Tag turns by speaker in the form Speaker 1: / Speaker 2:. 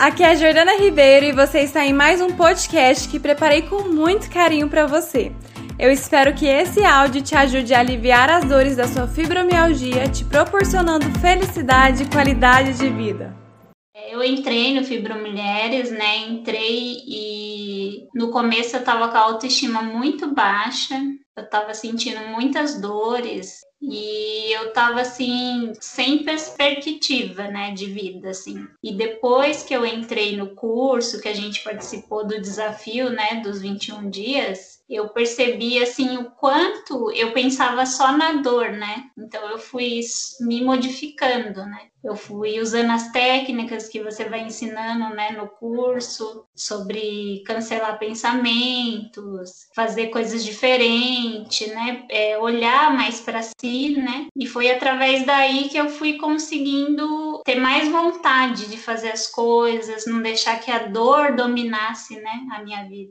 Speaker 1: aqui é a Jordana Ribeiro e você está em mais um podcast que preparei com muito carinho para você. Eu espero que esse áudio te ajude a aliviar as dores da sua fibromialgia, te proporcionando felicidade e qualidade de vida.
Speaker 2: Eu entrei no Fibromulheres, né? Entrei e no começo eu tava com a autoestima muito baixa, eu tava sentindo muitas dores, e eu tava assim sem perspectiva, né, de vida assim. E depois que eu entrei no curso, que a gente participou do desafio, né, dos 21 dias, eu percebi assim o quanto eu pensava só na dor, né? Então eu fui me modificando, né? Eu fui usando as técnicas que você vai ensinando, né, no curso, sobre cancelar pensamentos, fazer coisas diferentes, né? É, olhar mais para si, né? E foi através daí que eu fui conseguindo ter mais vontade de fazer as coisas, não deixar que a dor dominasse, né, a minha vida.